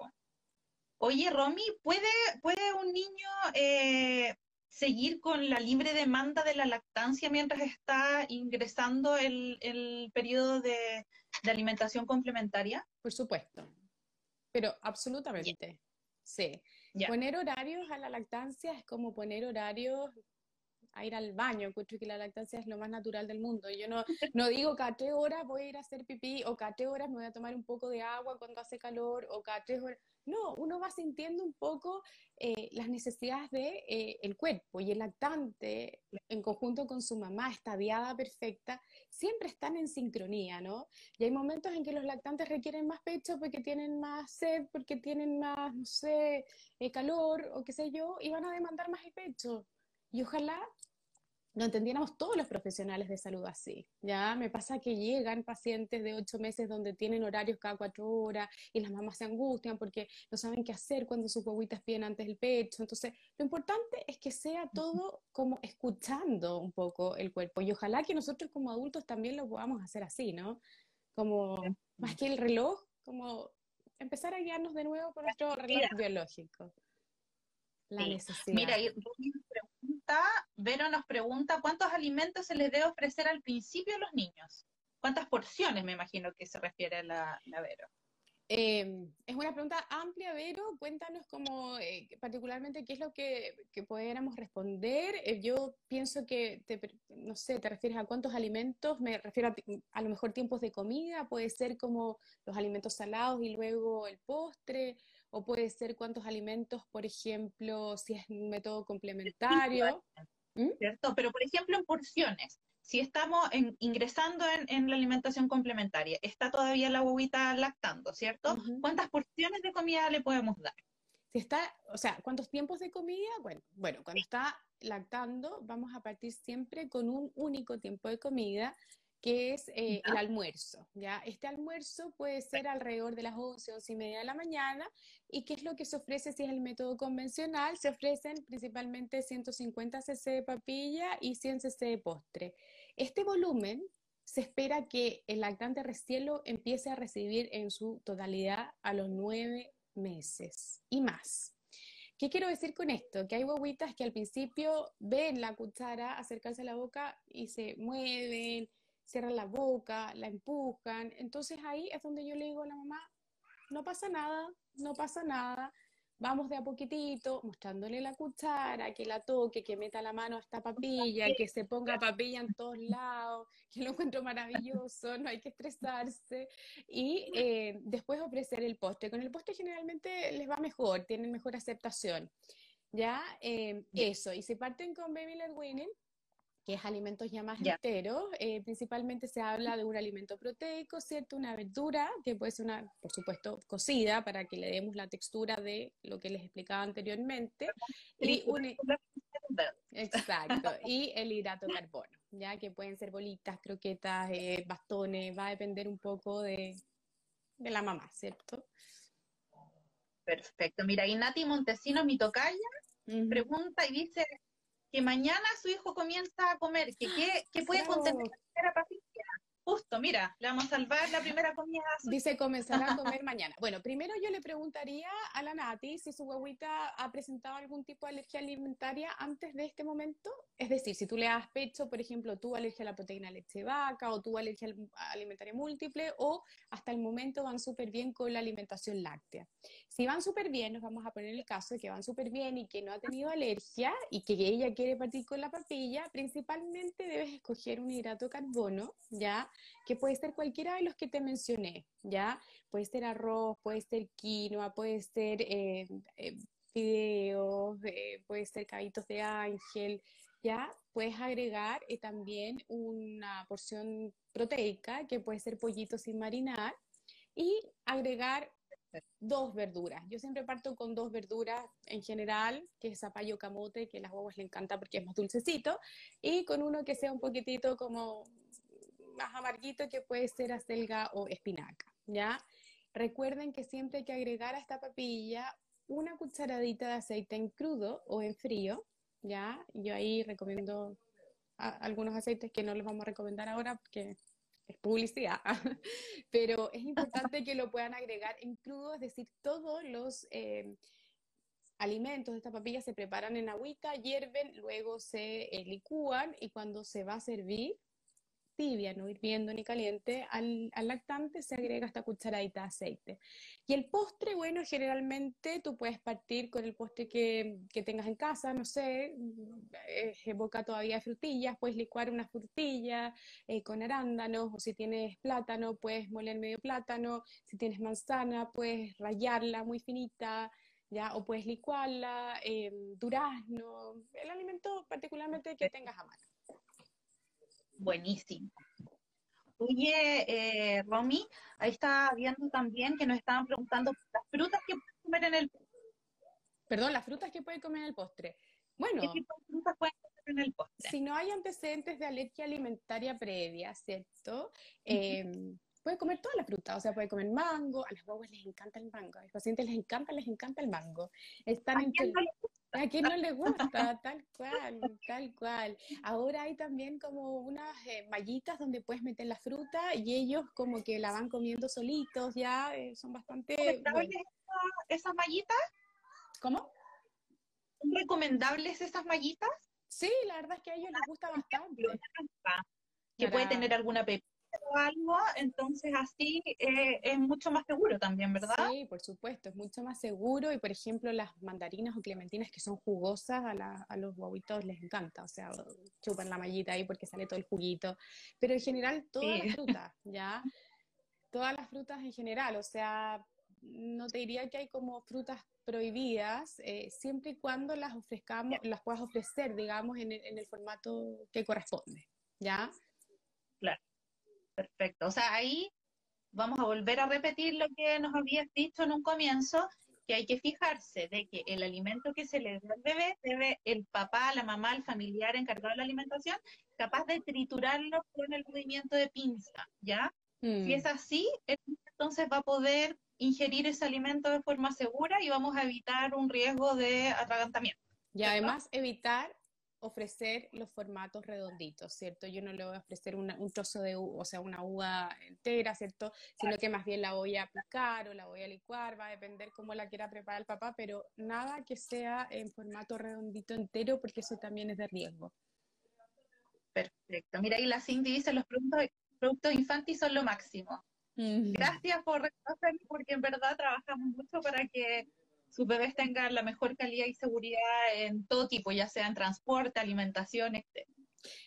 Oye, Romy, ¿puede, ¿puede un niño eh, seguir con la libre demanda de la lactancia mientras está ingresando el, el periodo de, de, alimentación complementaria? Por supuesto, pero absolutamente, sí. Poner horarios a la lactancia es como poner horarios a ir al baño, encuentro que la lactancia es lo más natural del mundo. Yo no, no digo cada tres horas voy a ir a hacer pipí o cada tres horas me voy a tomar un poco de agua cuando hace calor o cada tres horas. No, uno va sintiendo un poco eh, las necesidades del de, eh, el cuerpo y el lactante, en conjunto con su mamá, estadiada perfecta, siempre están en sincronía, ¿no? Y hay momentos en que los lactantes requieren más pecho porque tienen más sed, porque tienen más, no sé, eh, calor o qué sé yo, y van a demandar más el pecho. Y ojalá no entendiéramos todos los profesionales de salud así. Ya me pasa que llegan pacientes de ocho meses donde tienen horarios cada cuatro horas y las mamás se angustian porque no saben qué hacer cuando sus huevitas piden antes el pecho. Entonces, lo importante es que sea todo como escuchando un poco el cuerpo y ojalá que nosotros como adultos también lo podamos hacer así, ¿no? Como más que el reloj, como empezar a guiarnos de nuevo por nuestro reloj biológico. La necesidad. Mira, Vero nos pregunta, ¿cuántos alimentos se les debe ofrecer al principio a los niños? ¿Cuántas porciones me imagino que se refiere la, la Vero? Em, es una pregunta amplia, Vero. Cuéntanos como eh, particularmente qué es lo que, que pudiéramos responder. Eh, yo pienso que, te, no sé, te refieres a cuántos alimentos, me refiero a, a, lo mejor tiempos de comida, puede ser como los alimentos salados y luego el postre, o puede ser cuántos alimentos, por ejemplo, si es un método complementario. ¿Mm? ¿Cierto? Pero, por ejemplo, en porciones. Si estamos ingresando en, la alimentación complementaria, está todavía la huevita lactando, ¿cierto? ¿Cuántas porciones de comida le podemos dar? Si está, o sea, ¿cuántos tiempos de comida? Bueno, bueno, cuando está lactando, vamos a partir siempre con un único tiempo de comida que es eh, el almuerzo. ¿ya? Este almuerzo puede ser alrededor de las 11, 11 y media de la mañana. ¿Y qué es lo que se ofrece si es el método convencional? Se ofrecen principalmente 150 cc de papilla y 100 cc de postre. Este volumen se espera que el lactante recién lo empiece a recibir en su totalidad a los 9 meses y más. ¿Qué quiero decir con esto? Que hay guaguitas que al principio ven la cuchara acercarse a la boca y se mueven, cierran la boca, la empujan. Entonces ahí es donde yo le digo a la mamá, no pasa nada, no pasa nada. Vamos de a poquitito, mostrándole la cuchara, que la toque, que meta la mano a esta papilla, que se ponga papilla en todos lados, que lo encuentro maravilloso, no hay que estresarse. Y eh, después ofrecer el postre. Con el postre generalmente les va mejor, tienen mejor aceptación. ¿Ya? Eh, eso. Y si parten con Baby Led Winning, que es alimentos ya más enteros. Eh, principalmente se habla de un alimento proteico, ¿cierto? Una verdura, que puede ser una, por supuesto, cocida para que le demos la textura de lo que les explicaba anteriormente. Y un... Exacto, y el hidrato de carbono, ya que pueden ser bolitas, croquetas, eh, bastones, va a depender un poco de, de la mamá, ¿cierto? Perfecto. Mira, y Nati Montesino, mi tocaya, pregunta y dice, que mañana su hijo comienza a comer, que qué, puede contener la Patricia. Justo, mira, le vamos a salvar la primera comida. Dice comenzará a comer mañana. Bueno, primero yo le preguntaría a la Nati si su guaguita ha presentado algún tipo de alergia alimentaria antes de este momento. Es decir, si tú le das pecho, por ejemplo, tuvo alergia a la proteína leche de vaca o tuvo alergia alimentaria múltiple o hasta el momento van súper bien con la alimentación láctea. Si van súper bien, nos vamos a poner el caso de que van súper bien y que no ha tenido alergia y que ella quiere partir con la papilla, principalmente debes escoger un hidrato de carbono, ¿ya? Que puede ser cualquiera de los que te mencioné, ¿ya? Puede ser arroz, puede ser quinoa, puede ser eh, eh fideos, eh, puede ser cabitos de ángel, ¿ya? Puedes agregar eh, también una porción proteica, que puede ser pollito sin marinar, y agregar dos verduras. Yo siempre parto con dos verduras en general, que es zapallo camote, que a las huevas le encanta porque es más dulcecito, y con uno que sea un poquitito como más amarguito que puede ser acelga o espinaca, ¿ya? Recuerden que siempre hay que agregar a esta papilla una cucharadita de aceite en crudo o en frío, ¿ya? Yo ahí recomiendo algunos aceites que no les vamos a recomendar ahora porque es publicidad, pero es importante que lo puedan agregar en crudo, es decir, todos los eh, alimentos de esta papilla se preparan en agüita, hierven, luego se eh, licúan y cuando se va a servir tibia, no hirviendo ni caliente, al, lactante se agrega esta cucharadita de aceite. Y el postre, bueno, generalmente tú puedes partir con el postre que, tengas en casa, no sé, eh, todavía frutillas, puedes licuar una frutilla eh, con arándanos, o si tienes plátano, puedes moler medio plátano, si tienes manzana, puedes rayarla muy finita, ¿ya? O puedes licuarla, eh, durazno, el alimento particularmente que tengas a mano. Buenísimo. Oye, eh, Romy, ahí está viendo también que nos estaban preguntando las frutas que pueden comer en el Perdón, las frutas que pueden comer en el postre. Bueno. ¿Qué tipo de frutas pueden comer en el postre. Si no hay antecedentes de alergia alimentaria previa, ¿cierto? Em, puede comer toda la fruta, o sea, puede comer mango, a las guaguas les encanta el mango, a los pacientes les encanta, les encanta el mango. Están ¿A quién no? ¿A quién no le gusta? Tal cual, tal cual. Ahora hay también como unas eh, mallitas donde puedes meter la fruta y ellos como que la van comiendo solitos, ya eh, son bastante... ¿Recomendables bueno. esas mallitas? ¿Cómo? ¿Son recomendables esas mallitas? Sí, la verdad es que a ellos les gusta bastante. Que puede tener alguna pepita o algo, entonces así eh, es mucho más seguro también, ¿verdad? Sí, por supuesto, es mucho más seguro y por ejemplo las mandarinas o clementinas que son jugosas a, la- a los guaguitos les encanta, o sea, chupan la mallita ahí porque sale todo el juguito, pero en general todas Sí. las frutas, ¿ya? Todas las frutas en general, o sea, no te diría que hay como frutas prohibidas, eh, siempre y cuando las ofrezcamos, las puedas ofrecer, digamos, en el, en el formato que corresponde, ¿ya? Perfecto. O sea, ahí vamos a volver a repetir lo que nos habías dicho en un comienzo, que hay que fijarse de que el alimento que se le da al bebé debe el papá, la mamá, el familiar encargado de la alimentación, capaz de triturarlo con el movimiento de pinza, ¿ya? Mm. Si es así, entonces va a poder ingerir ese alimento de forma segura y vamos a evitar un riesgo de atragantamiento. Y además evitar ofrecer los formatos redonditos, ¿cierto? Yo no le voy a ofrecer una- un trozo de uva, o sea, una uva entera, ¿cierto? Sino que más bien la voy a picar o la voy a licuar, va a depender cómo la quiera preparar el papá, pero nada que sea en formato redondito entero, porque eso también es de riesgo. Perfecto. Mira, ahí la Cindy dice, los productos, productos infantis son lo máximo. Gracias por porque en verdad trabajamos mucho para que sus bebés tengan la mejor calidad y seguridad en todo tipo, ya sea en transporte, alimentación, etc.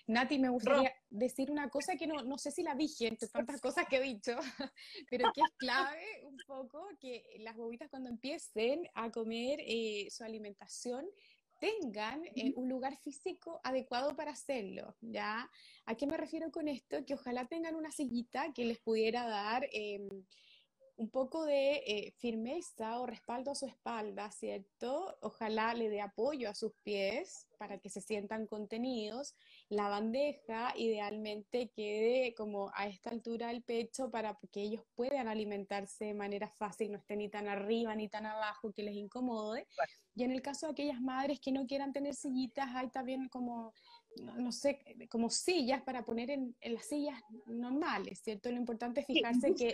Nati, me gustaría decir una cosa que no, no sé si la dije entre tantas cosas que he dicho, pero que es clave un poco que las bobitas cuando empiecen a comer eh, su alimentación tengan eh, un lugar físico adecuado para hacerlo, ¿ya? ¿A qué me refiero con esto? Que ojalá tengan una sillita que les pudiera dar em, un poco de eh, firmeza o respaldo a su espalda, ¿cierto? Ojalá le dé apoyo a sus pies para que se sientan contenidos. La bandeja idealmente quede como a esta altura del pecho para que ellos puedan alimentarse de manera fácil, no estén ni tan arriba ni tan abajo que les incomode. Y en el caso de aquellas madres que no quieran tener sillitas, hay también como no, no sé, como sillas para poner en, en, las sillas normales, ¿cierto? Lo importante es fijarse que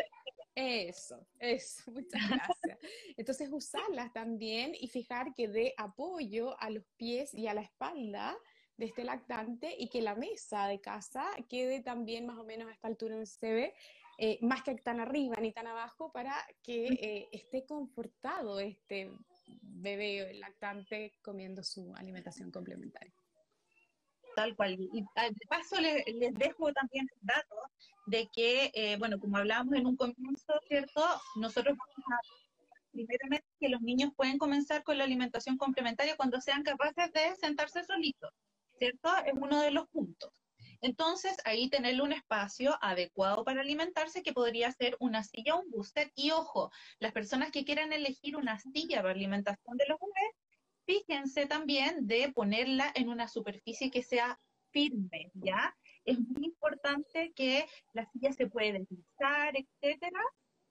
eso, eso, muchas gracias. Entonces usarlas también y fijar que dé apoyo a los pies y a la espalda de este lactante y que la mesa de casa quede también más o menos a esta altura donde se ve, eh, más que tan arriba ni tan abajo, para que eh, esté confortado este bebé lactante comiendo su alimentación complementaria. Tal cual. Y de paso les, les dejo también el dato de que, eh, bueno, como hablábamos en un comienzo, ¿cierto? Nosotros vamos a, primeramente, que los niños pueden comenzar con la alimentación complementaria cuando sean capaces de sentarse solitos, ¿cierto? Es uno de los puntos. Entonces, ahí tenerle un espacio adecuado para alimentarse, que podría ser una silla o un booster. Y ojo, las personas que quieran elegir una silla para alimentación de los bebés, fíjense también de ponerla en una superficie que sea firme, ¿ya? Es muy importante que la silla se pueda deslizar, etcétera,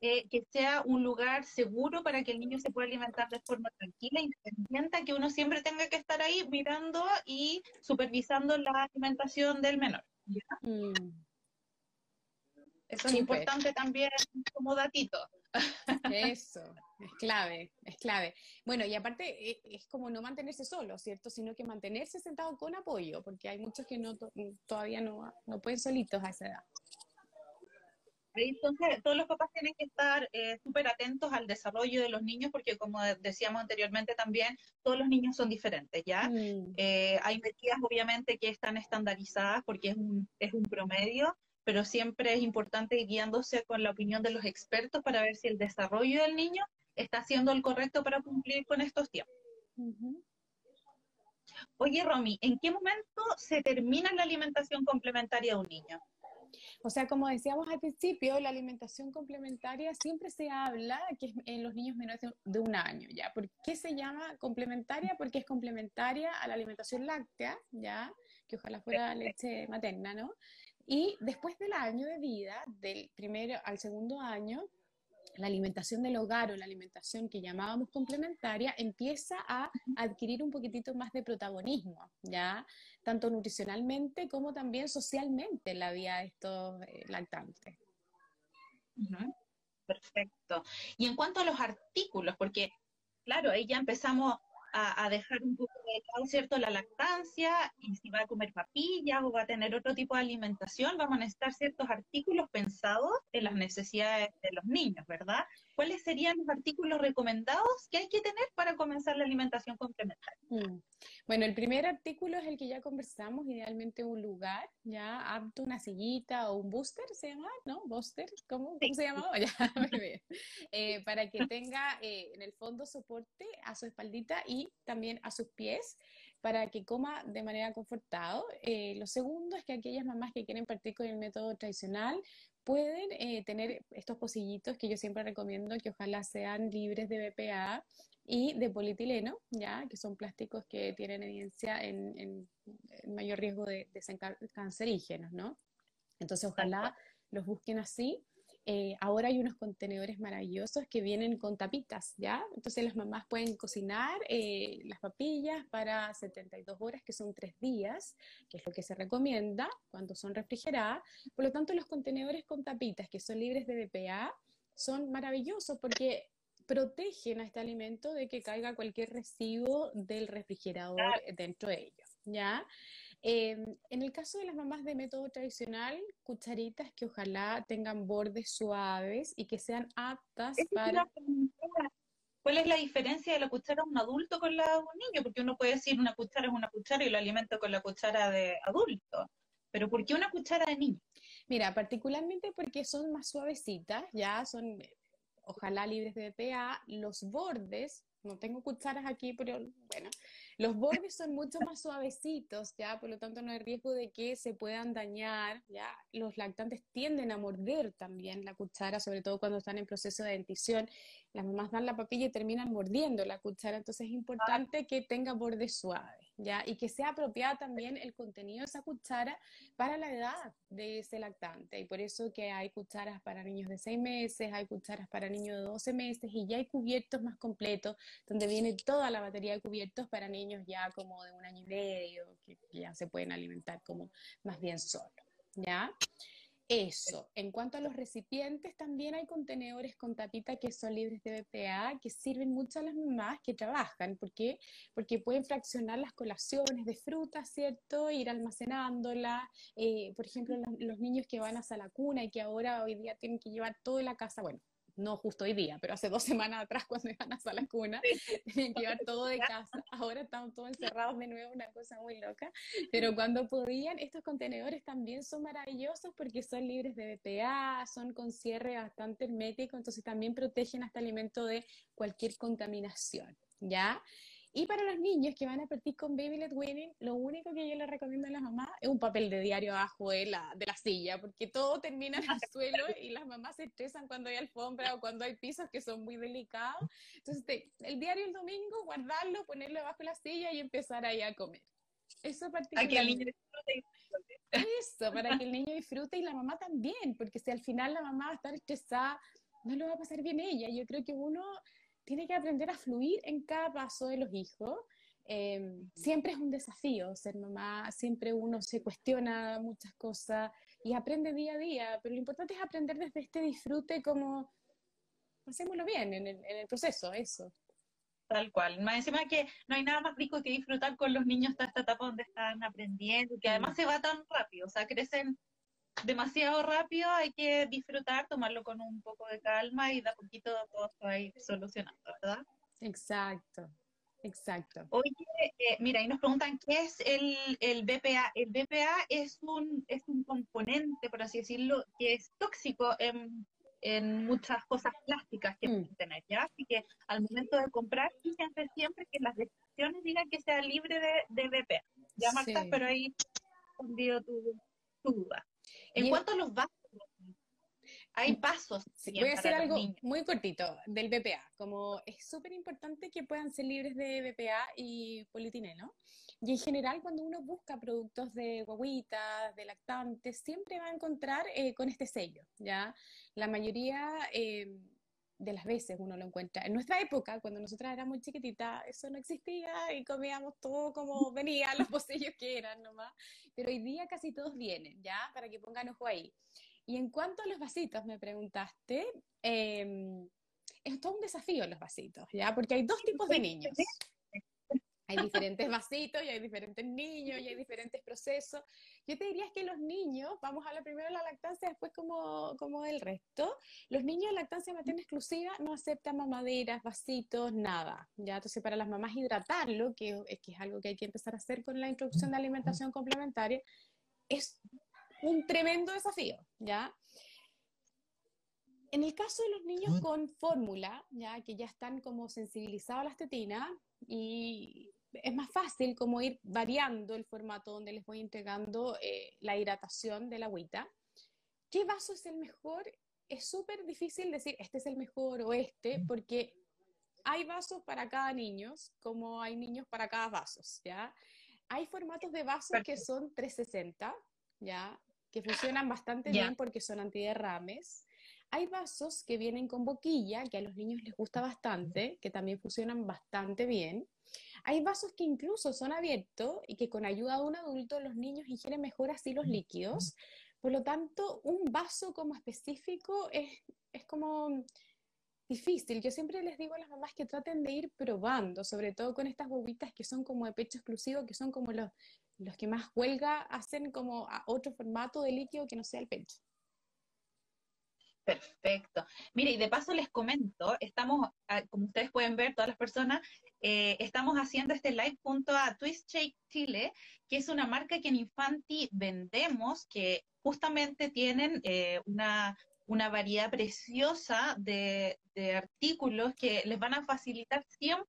eh, que sea un lugar seguro para que el niño se pueda alimentar de forma tranquila, independiente, que uno siempre tenga que estar ahí mirando y supervisando la alimentación del menor. ¿ya? Mm. Eso es importante también como datito. Eso, es clave, es clave. Bueno, y aparte eh, es como no mantenerse solo, ¿cierto? Sino que mantenerse sentado con apoyo, porque hay muchos que no to- todavía no, no pueden solitos a esa edad. Entonces, todos los papás tienen que estar eh, súper atentos al desarrollo de los niños, porque como de- decíamos anteriormente también, todos los niños son diferentes, ¿ya? Mm, Eh, hay medidas obviamente que están estandarizadas porque es un, es un promedio, pero siempre es importante ir guiándose con la opinión de los expertos para ver si el desarrollo del niño está siendo el correcto para cumplir con estos tiempos. Oye, Romy, ¿en qué momento se termina la alimentación complementaria de un niño? O sea, como decíamos al principio, la alimentación complementaria siempre se habla que es en los niños menores de un año, ¿ya? ¿Por qué se llama complementaria? Porque es complementaria a la alimentación láctea, ¿ya? que ojalá fuera leche materna, ¿no? Y después del año de vida, del primero al segundo año, la alimentación del hogar o la alimentación que llamábamos complementaria empieza a adquirir un poquitito más de protagonismo, ¿ya? Tanto nutricionalmente como también socialmente en la vida de estos eh, lactantes. Perfecto. Y en cuanto a los artículos, porque, claro, ahí ya empezamos a, dejar un poco de lado, ¿cierto?, la lactancia y si va a comer papillas o va a tener otro tipo de alimentación, vamos a necesitar ciertos artículos pensados en las necesidades de los niños, ¿verdad? ¿Cuáles serían los artículos recomendados que hay que tener para comenzar la alimentación complementaria? Mm. Bueno, el primer artículo es el que ya conversamos, idealmente un lugar, ya apto, una sillita o un booster, ¿se llama? ¿No? ¿Booster? ¿Cómo, se llama? Ya, muy bien. Eh, para que tenga eh, en el fondo soporte a su espaldita y también a sus pies para que coma de manera confortado. Eh, lo segundo es que aquellas mamás que quieren partir con el método tradicional pueden eh, tener estos pocillitos que yo siempre recomiendo que ojalá sean libres de BPA y de polietileno, ya que son plásticos que tienen evidencia en, mayor riesgo de, de ser cancerígenos, ¿no? Entonces ojalá los busquen así eh, ahora hay unos contenedores maravillosos que vienen con tapitas, ¿ya? Entonces las mamás pueden cocinar eh, las papillas para 72 horas, que son tres días, que es lo que se recomienda cuando son refrigeradas. Por lo tanto, los contenedores con tapitas, que son libres de BPA, son maravillosos porque protegen a este alimento de que caiga cualquier residuo del refrigerador dentro de ellos, ¿ya? Em, en el caso de las mamás de método tradicional, cucharitas que ojalá tengan bordes suaves y que sean aptas para... ¿Cuál es la diferencia de la cuchara de un adulto con la de un niño? Porque uno puede decir una cuchara es una cuchara y lo alimento con la cuchara de adulto. Pero ¿por qué una cuchara de niño? Mira, particularmente porque son más suavecitas, ya son ojalá libres de BPA, los bordes, no tengo cucharas aquí, pero bueno, los bordes son mucho más suavecitos, ya, por lo tanto no hay riesgo de que se puedan dañar, ya. Los lactantes tienden a morder también la cuchara, sobre todo cuando están en proceso de dentición. Las mamás dan la papilla y terminan mordiendo la cuchara, entonces es importante que tenga bordes suaves, ya, y que sea apropiada también el contenido de esa cuchara para la edad de ese lactante. Y por eso que hay cucharas para niños de 6 meses, hay cucharas para niños de 12 meses y ya hay cubiertos más completos, donde viene toda la batería de cubiertos para niños ya como de un año y medio, que ya se pueden alimentar como más bien solo, ¿ya? Eso. En cuanto a los recipientes, también hay contenedores con tapita que son libres de BPA, que sirven mucho a las mamás que trabajan. ¿Por qué? Porque pueden fraccionar las colaciones de frutas, ¿cierto? Ir almacenándolas. Eh, por ejemplo, los, los, niños que van a la cuna y que ahora hoy día tienen que llevar toda la casa, bueno, no justo hoy día, pero hace dos semanas atrás cuando iban a la cuna, tenían que llevar todo de casa. Ahora estamos todos encerrados de nuevo, una cosa muy loca. Pero cuando podían, estos contenedores también son maravillosos porque son libres de BPA, son con cierre bastante hermético, entonces también protegen a este alimento de cualquier contaminación, ¿ya? Y para los niños que van a partir con Baby Led Winning, lo único que yo les recomiendo a las mamás es un papel de diario abajo de la, de la silla, porque todo termina en el suelo y las mamás se estresan cuando hay alfombra o cuando hay pisos que son muy delicados. Entonces, el diario el domingo, guardarlo, ponerlo debajo de la silla y empezar ahí a comer. Eso particularmente. Eso, para que el niño disfrute y la mamá también, porque si al final la mamá va a estar estresada, no lo va a pasar bien ella. Yo creo que uno tiene que aprender a fluir en cada paso de los hijos. Em, siempre es un desafío ser mamá, siempre uno se cuestiona muchas cosas y aprende día a día, pero lo importante es aprender desde este disfrute como hacémoslo bien en el, en el proceso, eso. Tal cual. Más encima que no hay nada más rico que disfrutar con los niños hasta esta etapa donde están aprendiendo, que además se va tan rápido, o sea, crecen demasiado rápido, hay que disfrutar, tomarlo con un poco de calma y de a poquito todo se va a ir solucionando, ¿verdad? Exacto, exacto. Oye, eh, mira, y nos preguntan qué es el, el BPA. El BPA es un, es un componente, por así decirlo, que es tóxico en, en muchas cosas plásticas que mm. tener, ¿ya? Así que al momento de comprar, fíjense siempre que las descripciones digan que sea libre de, de BPA. Ya, Marta, pero ahí respondido tu, tu duda. En cuanto a los vasos. hay pasos. voy a hacer algo muy cortito del BPA. Como es súper importante que puedan ser libres de BPA y polietileno. Y en general, cuando uno busca productos de guaguitas, de lactantes, siempre va a encontrar eh, con este sello, ¿ya? La mayoría eh, de las veces uno lo encuentra. En nuestra época, cuando nosotras éramos chiquititas, eso no existía y comíamos todo como venía, los pocillos que eran nomás. Pero hoy día casi todos vienen, ¿ya? Para que pongan ojo ahí. Y en cuanto a los vasitos, me preguntaste, eh, es todo un desafío los vasitos, ¿ya? Porque hay dos tipos de niños. Hay diferentes vasitos y hay diferentes niños y hay diferentes procesos. Yo te diría que los niños, vamos a hablar primero de la lactancia, después como, como del resto, los niños de lactancia materna exclusiva no aceptan mamaderas, vasitos, nada. ¿ya? Entonces, para las mamás hidratarlo, que, que es algo que hay que empezar a hacer con la introducción de alimentación complementaria, es un tremendo desafío, ¿ya? En el caso de los niños con fórmula, ya que ya están como sensibilizados a la estetina y es más fácil como ir variando el formato donde les voy entregando eh, la hidratación de la agüita. ¿Qué vaso es el mejor? Es súper difícil decir este es el mejor o este, porque hay vasos para cada niño, como hay niños para cada vasos, ¿ya? Hay formatos de vasos que son 360, ¿ya? que funcionan bastante bien porque son antiderrames. Hay vasos que vienen con boquilla, que a los niños les gusta bastante, que también funcionan bastante bien. Hay vasos que incluso son abiertos y que con ayuda de un adulto los niños ingieren mejor así los líquidos. Por lo tanto, un vaso como específico es, es como difícil. Yo siempre les digo a las mamás que traten de ir probando, sobre todo con estas bobitas que son como de pecho exclusivo, que son como los, los que más huelga hacen como a otro formato de líquido que no sea el pecho. Perfecto. Mire, y de paso les comento, estamos, ah, como ustedes pueden ver, todas las personas, eh, estamos haciendo este live junto a Twist Shake Chile, que es una marca que en Infanti vendemos, que justamente tienen eh, una, una variedad preciosa de, de, artículos que les van a facilitar 100%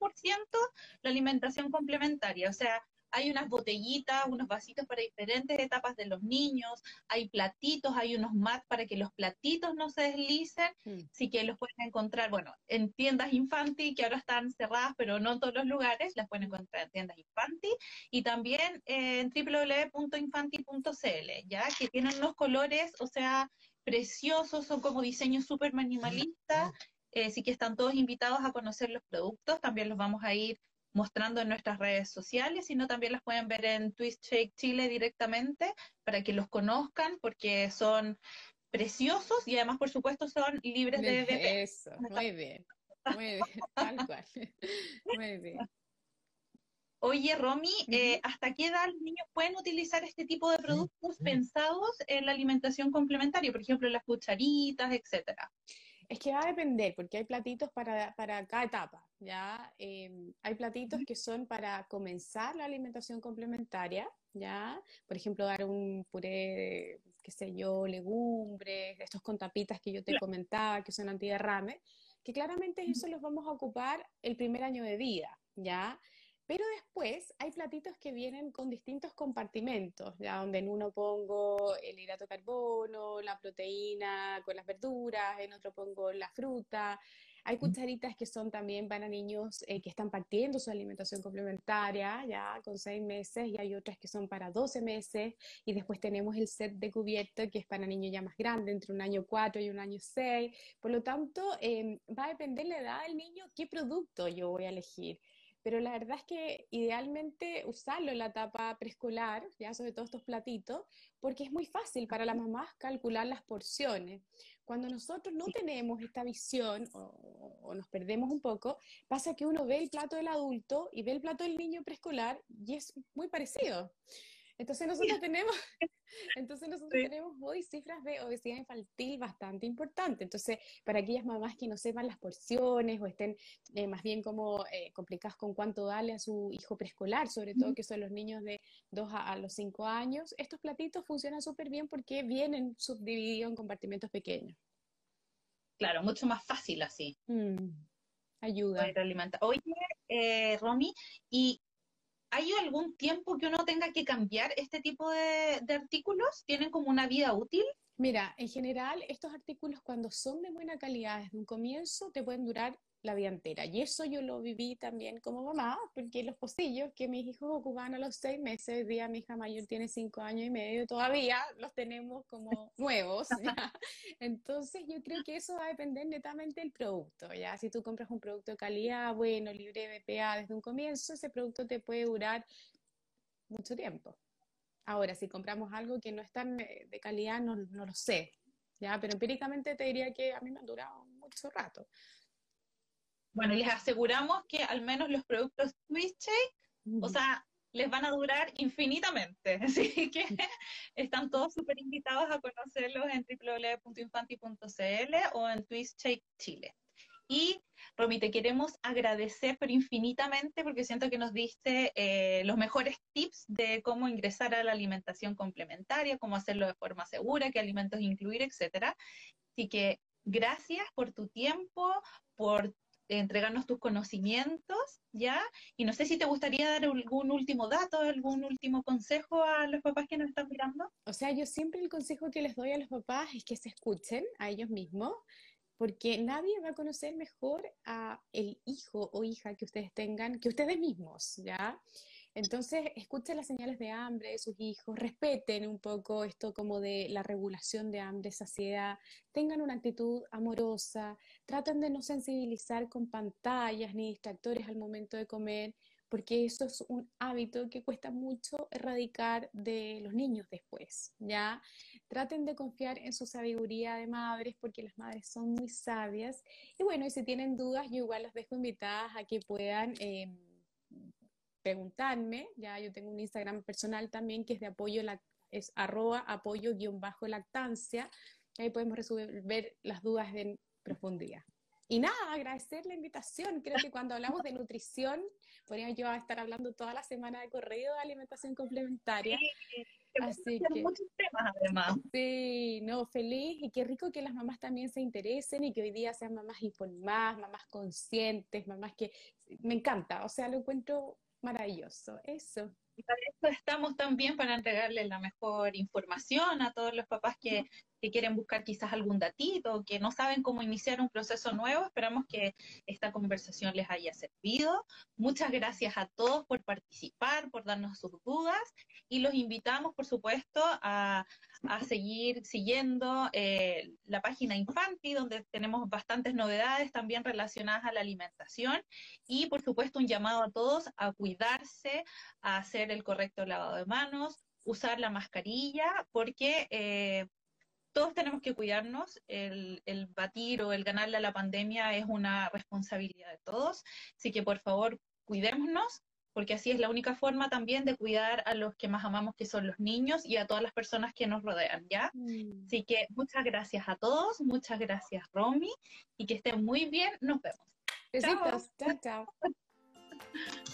la alimentación complementaria. O sea, hay unas botellitas, unos vasitos para diferentes etapas de los niños, hay platitos, hay unos mats para que los platitos no se deslicen, mm. sí que los pueden encontrar, bueno, en tiendas Infanti, que ahora están cerradas, pero no en todos los lugares, las pueden encontrar en tiendas Infanti, y también en www.infanti.cl, ya, que tienen unos colores, o sea, preciosos, son como diseños súper minimalistas, eh, sí que están todos invitados a conocer los productos, también los vamos a ir mostrando en nuestras redes sociales, sino también las pueden ver en Twist Shake Chile directamente para que los conozcan porque son preciosos y además, por supuesto, son libres de, de Eso, muy bien, muy bien, tal cual. Muy bien. Oye, Romy, eh, ¿hasta qué edad los niños pueden utilizar este tipo de productos pensados en la alimentación complementaria? Por ejemplo, las cucharitas, etcétera. Es que va a depender, porque hay platitos para, para cada etapa, ¿ya? Em, hay platitos que son para comenzar la alimentación complementaria, ¿ya? Por ejemplo, dar un puré, qué sé yo, legumbres, estos con tapitas que yo te comentaba, que son antiderrame, que claramente eso los vamos a ocupar el primer año de vida, ¿ya? Pero después hay platitos que vienen con distintos compartimentos, ya donde en uno pongo el hidrato de carbono, la proteína con las verduras, en otro pongo la fruta. Hay cucharitas que son también para niños eh, que están partiendo su alimentación complementaria, ya con seis meses, y hay otras que son para 12 meses, y después tenemos el set de cubierto que es para niños ya más grandes, entre un año 4 y un año 6. Por lo tanto, em, va a depender la edad del niño qué producto yo voy a elegir pero la verdad es que idealmente usarlo en la etapa preescolar, ya sobre todo estos platitos, porque es muy fácil para las mamás calcular las porciones. Cuando nosotros no tenemos esta visión o, o, nos perdemos un poco, pasa que uno ve el plato del adulto y ve el plato del niño preescolar y es muy parecido. Entonces nosotros tenemos, entonces nosotros tenemos hoy cifras de obesidad infantil bastante importantes. Entonces, para aquellas mamás que no sepan las porciones o estén eh, más bien como eh, complicadas con cuánto darle a su hijo preescolar, sobre todo que son los niños de 2 a, los 5 años, estos platitos funcionan súper bien porque vienen subdivididos en compartimentos pequeños. Claro, mucho más fácil así. Mm, ayuda. Oye, eh, Romy, ¿y ¿hay algún tiempo que uno tenga que cambiar este tipo de, artículos? ¿Tienen como una vida útil? Mira, en general, estos artículos cuando son de buena calidad desde un comienzo te pueden durar la vida entera. Y eso yo lo viví también como mamá, porque los pocillos que mis hijos ocupaban a los seis meses, hoy día mi hija mayor tiene cinco años y medio, todavía los tenemos como nuevos. Entonces yo creo que eso va a depender netamente del producto. ¿ya? Si tú compras un producto de calidad, bueno, libre de BPA desde un comienzo, ese producto te puede durar mucho tiempo. Ahora, si compramos algo que no es tan eh, de calidad, no, no lo sé. ¿ya? Pero empíricamente te diría que a mí me ha durado mucho rato. Bueno, les aseguramos que al menos los productos Twist o sea, les van a durar infinitamente. Así que están todos súper invitados a conocerlos en www.infanti.cl o en Twist Chile. Y Romy, te queremos agradecer pero infinitamente porque siento que nos diste eh, los mejores tips de cómo ingresar a la alimentación complementaria, cómo hacerlo de forma segura, qué alimentos incluir, etcétera. Así que gracias por tu tiempo, por entregarnos tus conocimientos, ¿ya? Y no sé si te gustaría dar algún último dato, algún último consejo a los papás que nos están mirando. O sea, yo siempre el consejo que les doy a los papás es que se escuchen a ellos mismos, porque nadie va a conocer mejor a el hijo o hija que ustedes tengan que ustedes mismos, ¿ya? Entonces, escuchen las señales de hambre de sus hijos, respeten un poco esto como de la regulación de hambre, saciedad, tengan una actitud amorosa, traten de no sensibilizar con pantallas ni distractores al momento de comer, porque eso es un hábito que cuesta mucho erradicar de los niños después, ¿ya? Traten de confiar en su sabiduría de madres, porque las madres son muy sabias. Y bueno, y si tienen dudas, yo igual las dejo invitadas a que puedan... Em, preguntarme, ya yo tengo un Instagram personal también que es de apoyo, es arroba apoyo guion bajo lactancia, ahí podemos resolver las dudas en profundidad. Y nada, agradecer la invitación. Creo que cuando hablamos de nutrición, podría yo estar hablando toda la semana de corrido de alimentación complementaria. Así que muchos temas además. Sí, no, feliz y qué rico que las mamás también se interesen y que hoy día sean mamás informadas, mamás conscientes, mamás que me encanta, o sea, lo encuentro Maravilloso, eso. Y para eso estamos también para entregarles la mejor información a todos los papás que, que quieren buscar quizás algún datito, que no saben cómo iniciar un proceso nuevo. Esperamos que esta conversación les haya servido. Muchas gracias a todos por participar, por darnos sus dudas y los invitamos, por supuesto, a, a seguir siguiendo eh, la página Infanti, donde tenemos bastantes novedades también relacionadas a la alimentación y, por supuesto, un llamado a todos a cuidarse, a hacer el correcto lavado de manos, usar la mascarilla, porque eh, todos tenemos que cuidarnos. El, el, batir o el ganarle a la pandemia es una responsabilidad de todos. Así que, por favor, cuidémonos porque así es la única forma también de cuidar a los que más amamos, que son los niños, y a todas las personas que nos rodean, ¿ya? Mm. Así que muchas gracias a todos, muchas gracias, Romy, y que estén muy bien, nos vemos. Besitos, chao, chao.